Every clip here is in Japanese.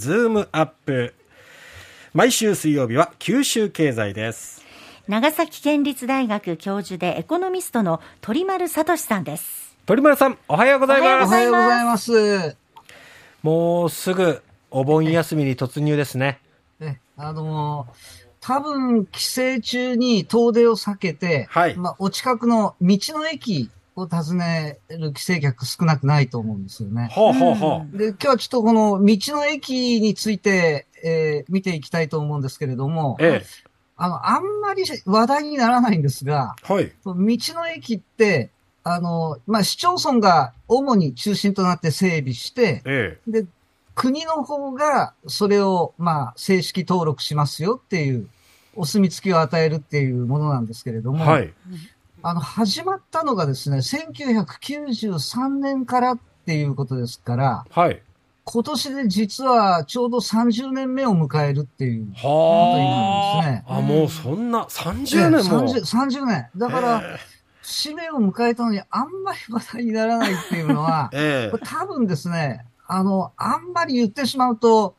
ズームアップ。毎週水曜日は九州経済です。長崎県立大学教授でエコノミストの鳥丸聡さんです。鳥丸さん、おはようございおはようごます。ざいますおはようございます。もうすぐお盆休みに突入ですね。ね、あのー多分、帰省中に遠出を避けて、はいまあ、お近くの道の駅を訪ねる帰省客少なくないと思うんですよね。ほうほうほで、今日はちょっとこの道の駅について、えー見ていきたいと思うんですけれどもう。、えあの、あんまり話題にならないんですが、え。はい。道の駅って、あの、まあ、市町村が主に中心となって整備して、えで、国の方がそれを、まあ、正式登録しますよっていう、お墨付きを与えるっていうものなんですけれども、え。はい。あの、始まったのがですね、1993年からっていうことですから、はい。今年で実はちょうど30年目を迎えるっていう。ことになるんですねあ。あ、もうそんな30年も。30, 30年。だから、節目を迎えたのにあんまり話題にならないっていうのは、え多分ですね、あの、あんまり言ってしまうと、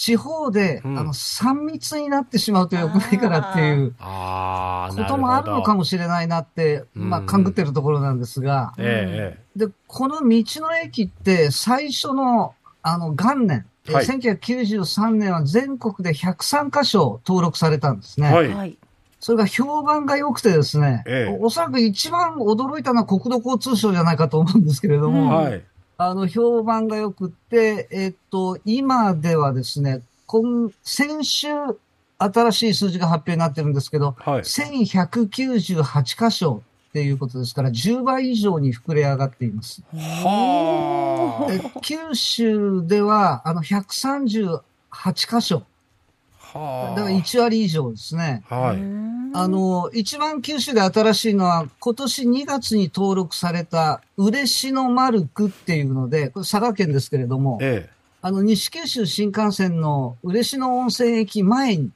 地方で、うんあの、3密になってしまうと良くないからっていうこともあるのかも。もしれないなって、まあ、うん勘ぐってるところなんですが、えええで、この道の駅って最初の、あの、元年、えーはい1993年は全国で103カ所登録されたんですね。はいはい。それが評判が良くてですね、ええおおそらく一番驚いたのは国土交通省じゃないかと思うんですけれどえ。も、はい。あの、評判が良くって、えっと、今ではですね、今、先週、新しい数字が発表になってるんですけど、はい。1198箇所っていうことですから、10倍以上に膨れ上がっています。はで九州では、あの、138箇所。あ。はあ。だから1割以上ですね。はい。あの、一番九州で新しいのは、今年2月に登録された、嬉野丸区っていうので、これ佐賀県ですけれども、ええ。あの、西九州新幹線の嬉野温泉駅前に、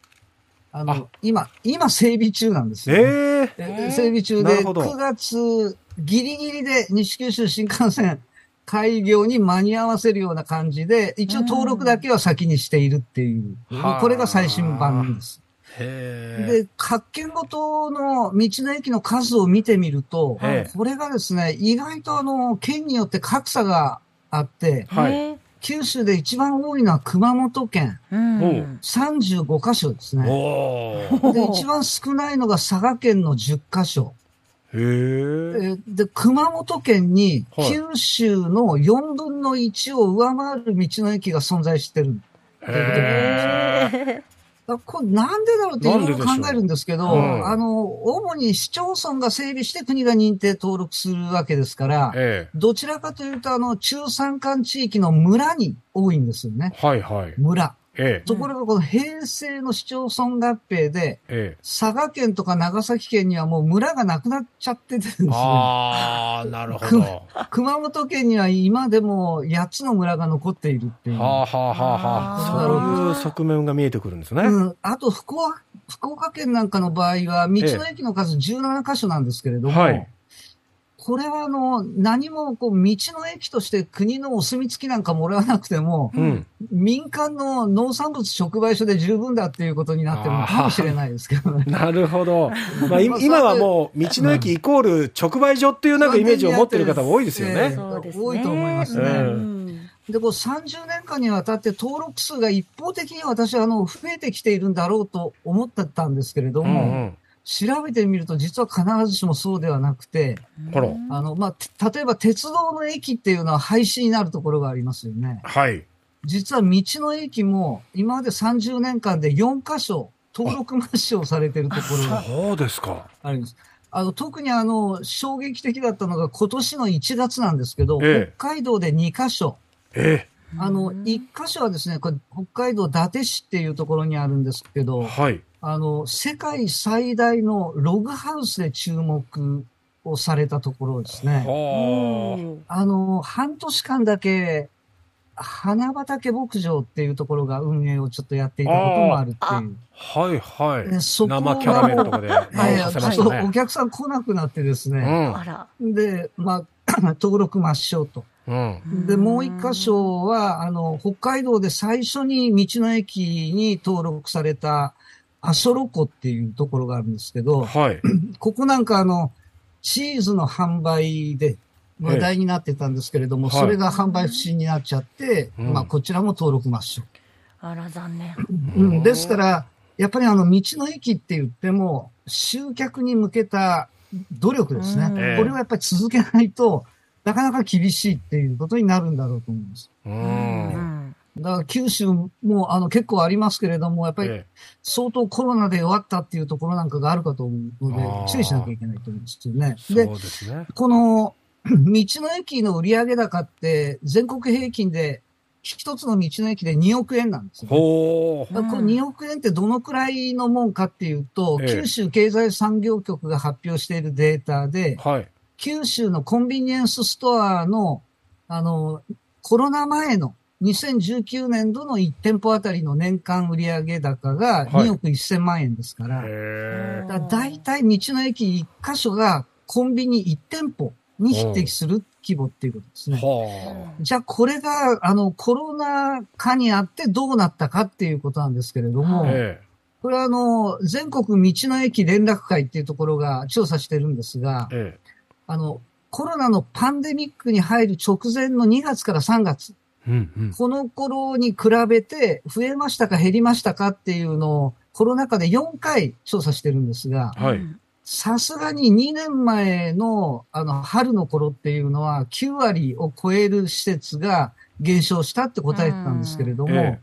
あの、あ今、今整備中なんですよ、ええ。え整備中で、なるほど9月ギリギリで西九州新幹線開業に間に合わせるような感じで、一応登録だけは先にしているっていう、はあこれが最新版です。で、各県ごとの道の駅の数を見てみると、ええこれがですね、意外とあの、県によって格差があって、はいい。九州で一番多いのは熊本県、うんおう35箇所ですね。で、一番少ないのが佐賀県の10箇所。へえ。えで、熊本県にはい九州の4分の1を上回る道の駅が存在してる。へえ。だこれなんでだろうっていろいろ考えるんですけど、うんあの、主に市町村が整備して国が認定登録するわけですから、えどちらかというと、あの、中山間地域の村に多いんですよね。え。はいはい。村。ええ。ところがこの平成の市町村合併で、ええ。佐賀県とか長崎県にはもう村がなくなっちゃっててですね。ああ、なるほくど。は熊本県には今でも8つの村が残っているっていう。あはあはあはあ。そういう側面が見えてくるんですね。うん、あと福岡、福岡県なんかの場合は、道の駅の数17箇所なんですけれども、はいこれはあの、何もこう、道の駅として国のお墨付きなんかもらわなくても、うん。民間の農産物直売所で十分だっていうことになってるのかもしれないですけどね。なるほど。まあ、い今はもう、道の駅イコール直売所っていうなんかイメージを持ってる方も多いですよええね。多いと思いますねで、こう30年間にわたって登録数が一方的に私はあの、増えてきているんだろうと思ってたんですけれどうも、んうん。調べてみると実は必ずしもそうではなくて。あの、まあ、て例えば鉄道の駅っていうのは廃止になるところがありますよね。はい。実は道の駅も今まで30年間で4箇所登録抹消されてるところがそうですか。あります。あの、特にあの、衝撃的だったのが今年の1月なんですけど、ええ北海道で2箇所。えあの、1箇所はですね、これ北海道伊達市っていうところにあるんですけえ。ど、はい。あの、世界最大のログハウスで注目をされたところですね。はあの、半年間だけ、花畑牧場っていうところが運営をちょっとやっていたこともあるっていう。あ。はいはい。でそこが生キャラメルとかで はい、させまちょっとお。客さん来なくなってですうね。ん。あら。で、まあ、登録抹消と。うん。で、もう一箇所は、あの、北海道で最初に道の駅に登録された、阿蘇ロ湖っていうところがあるんですけど、はい。ここなんかあの、チーズの販売で話題になってたんですけれども、はいそれが販売不振になっちゃって、うんまあこちらも登録抹消。あら、残念。うん、ですから、やっぱりあの、道の駅って言っても、集客に向けた努力ですね。これをやっぱり続けないと、なかなか厳しいっていうことになるんだろうと思います。う。うんん。だから九州もあの結構ありますけれども、やっぱりえ相当コロナで弱ったっていうところなんかがあるかと思うので、注意しなきゃいけないと思うんですよね。えでね。この道の駅の売上高って全国平均で一つの道の駅で2億円なんですよ、ね。ほこの2億円ってどのくらいのもんかっていうと、ええ九州経済産業局が発表しているデータで、はい。九州のコンビニエンスストアの、あの、コロナ前の2019年度の1店舗あたりの年間売上高がはい2億1000万円ですから、へだだいたい道の駅1箇所がコンビニ1店舗に匹敵する規模っていうことですえ。ね。はじゃあこれが、あの、コロナ禍にあってどうなったかっていうことなんですけれども、これはあの、全国道の駅連絡会っていうところが調査してるんですがえ。、えあの、コロナのパンデミックに入る直前の2月から3月、え。うんうん。この頃に比べて増えましたか減りましたかっていうのをコロナ禍で4回調査してるんですが、はいさすがに2年前のあの春の頃っていうのは9割を超える施設が減少したって答えてたんですけれども、え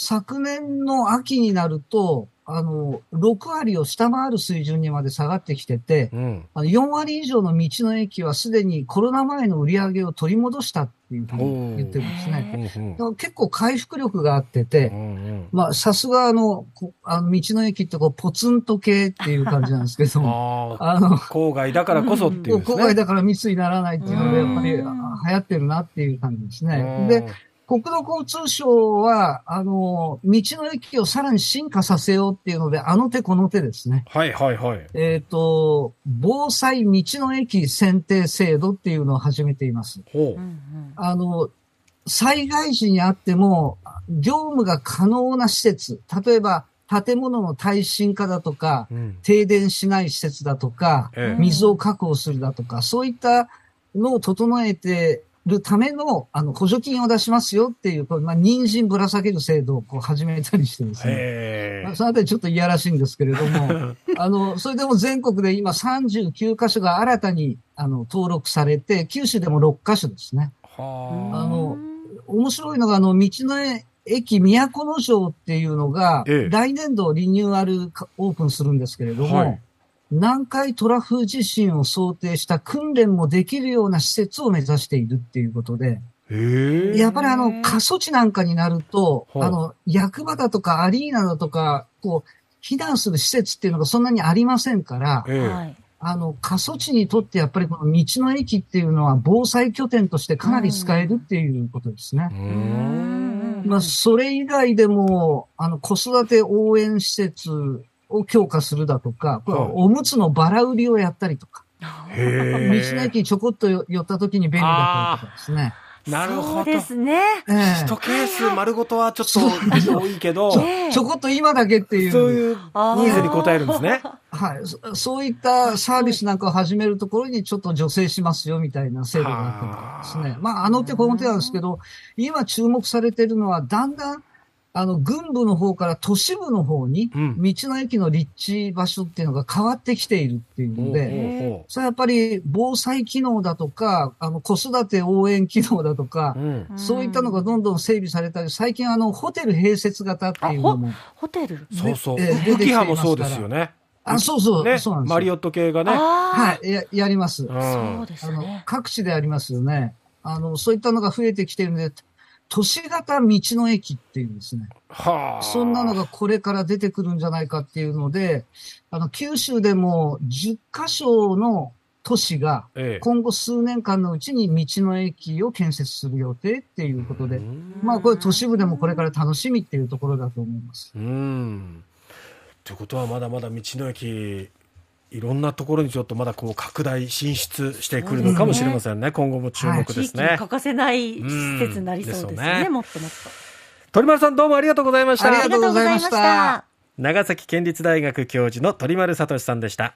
昨年の秋になると、あの、6割を下回る水準にまで下がってきててえ。、うん。あの4割以上の道の駅はすでにコロナ前の売り上げを取り戻したっていうふうに言ってるんですね。結構回復力があっててう、んうん。まあさすがあの、こあの道の駅ってこうポツンと系っていう感じなんですけども、あの、郊外だからこそっていうね。郊外だから密にならないっていうので、うんやっぱりあ流行ってるなっていう感じですうね。んで、、国土交通省は、あの、道の駅をさらに進化させようっていうので、あの手この手ですね。はいはいはい。えっ、と、防災道の駅選定制度っていうのを始めています。ほうあの、災害時にあっても、業務が可能な施設、例えば建物の耐震化だとか、う。うん。停電しない施設だとか、ええ。水を確保するだとか、そういったのを整えてるための、あの、補助金を出しますよっていう、まあ、人参ぶら下げる制度をこう始めたりしてですね。へまあそのあたりちょっといやらしいんですけれども、あの、それでも全国で今39カ所が新たに、あの、登録されて、九州でも6カ所ですね。あの面白いのが、あの、道の駅都城っていうのが、ええ。来年度リニューアルかオープンするんですけれども、はい南海トラフ地震を想定した訓練もできるような施設を目指しているっていうことで。やっぱりあの、過疎地なんかになると、あの、役場だとかアリーナだとか、こう、避難する施設っていうのがそんなにありませんから。あの、過疎地にとってやっぱりこの道の駅っていうのは防災拠点としてかなり使えるっていうことですね。まあ、それ以外でも、あの、子育て応援施設を強化するだとか、これはいおむつのバラ売りをやったりとか。道の駅にちょこっと寄った時に便利だったりとかですね。なるほど。そうですね。ええ一ケース丸ごとはちょっと多いけど、ちょこっと今だけっていう。そういうニあーーズに応えるんですね。はいそ。そういったサービスなんかを始めるところにちょっと助成しますよみたいな制度があったりとかですね。まあ、あの手この手なんですけど、今注目されているのは、だんだん、あの、軍部の方から都市部の方に、うん。道の駅の立地場所っていうのが変わってきているっていうので、それはやっぱり防災機能だとか、あの、子育て応援機能だとか。そういったのがどんどん整備されたり、最近あの、ホテル併設型っていうのも、ホテル？そうそう。ええ出てきています浮き葉もそうですよね。あ、そうそう、ねそうなん。ですよマリオット系がね。あはい、や、やります。うんそうですあのね、。各地でありますよね。あの、そういったのが増えてきてるんで、都市型道の駅っていうんですね。はあ。そんなのがこれから出てくるんじゃないかっていうので、あの、九州でも10カ所の都市がええ。今後数年間のうちに道の駅を建設する予定っていうことでう、んまあこれ都市部でもこれから楽しみっていうところだと思います。うん。ということはまだまだ道の駅いろんなところにちょっとまだこう拡大進出してくるのかもしれませんね。今後も注目地ですね。域に欠かせない施設になりそうですうんね。ですよねもっともっと。鳥丸さんどうもありがとうございました。ありがとうございましたありがとうございました。長崎県立大学教授の鳥丸聡さんでした。